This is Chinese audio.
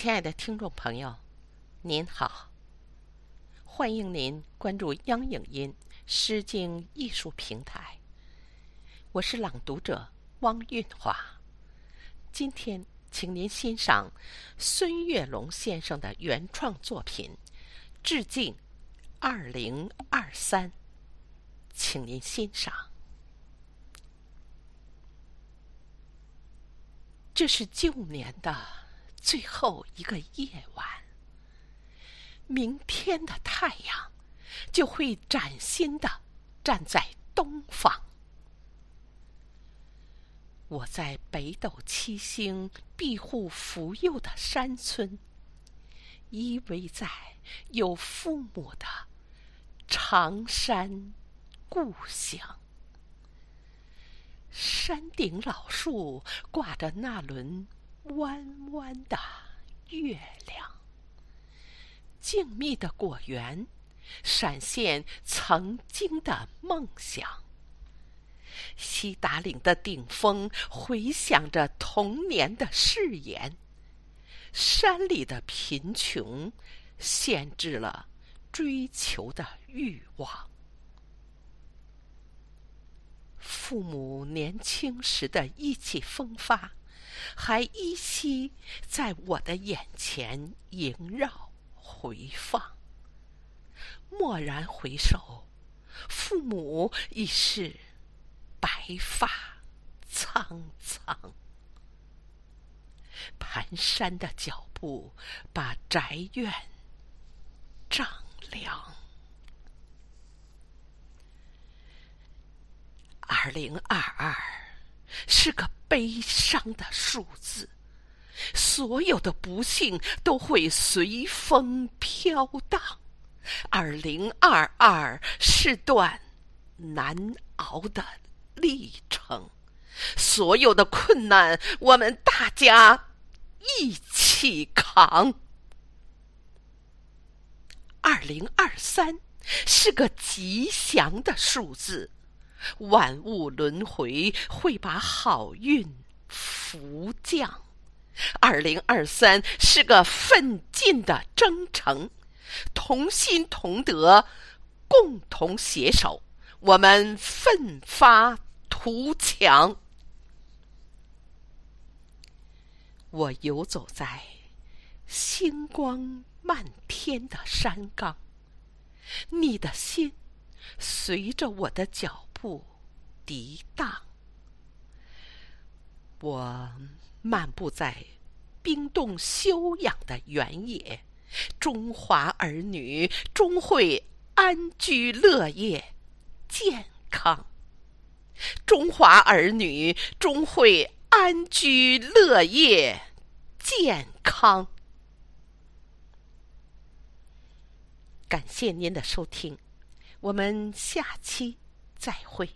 亲爱的听众朋友，您好！欢迎您关注央影音诗经艺术平台，我是朗读者汪韵华。今天，请您欣赏孙月龙先生的原创作品《致敬二零二三》，请您欣赏。这是旧年的最后一个夜晚，明天的太阳就会崭新的站在东方。我在北斗七星庇护福佑的山村，依偎在有父母的长山故乡。山顶老树挂着那轮弯弯的月亮，静谧的果园闪现曾经的梦想。西达岭的顶峰回响着童年的誓言，山里的贫穷限制了追求的欲望。父母年轻时的意气风发，还依稀在我的眼前萦绕回放。蓦然回首，父母已是白发苍苍。蹒跚的脚步把宅院丈量。二零二二是个悲伤的数字，所有的不幸都会随风飘荡。二零二二是段难熬的历程，所有的困难我们大家一起扛。二零二三是个吉祥的数字。万物轮回会把好运福降。二零二三是个奋进的征程，同心同德，共同携手，我们奋发图强。我游走在星光漫天的山岗，你的心随着我的脚。步涤荡。我漫步在冰冻休养的原野，中华儿女终会安居乐业、健康。中华儿女终会安居乐业、健康。感谢您的收听，我们下期。再会。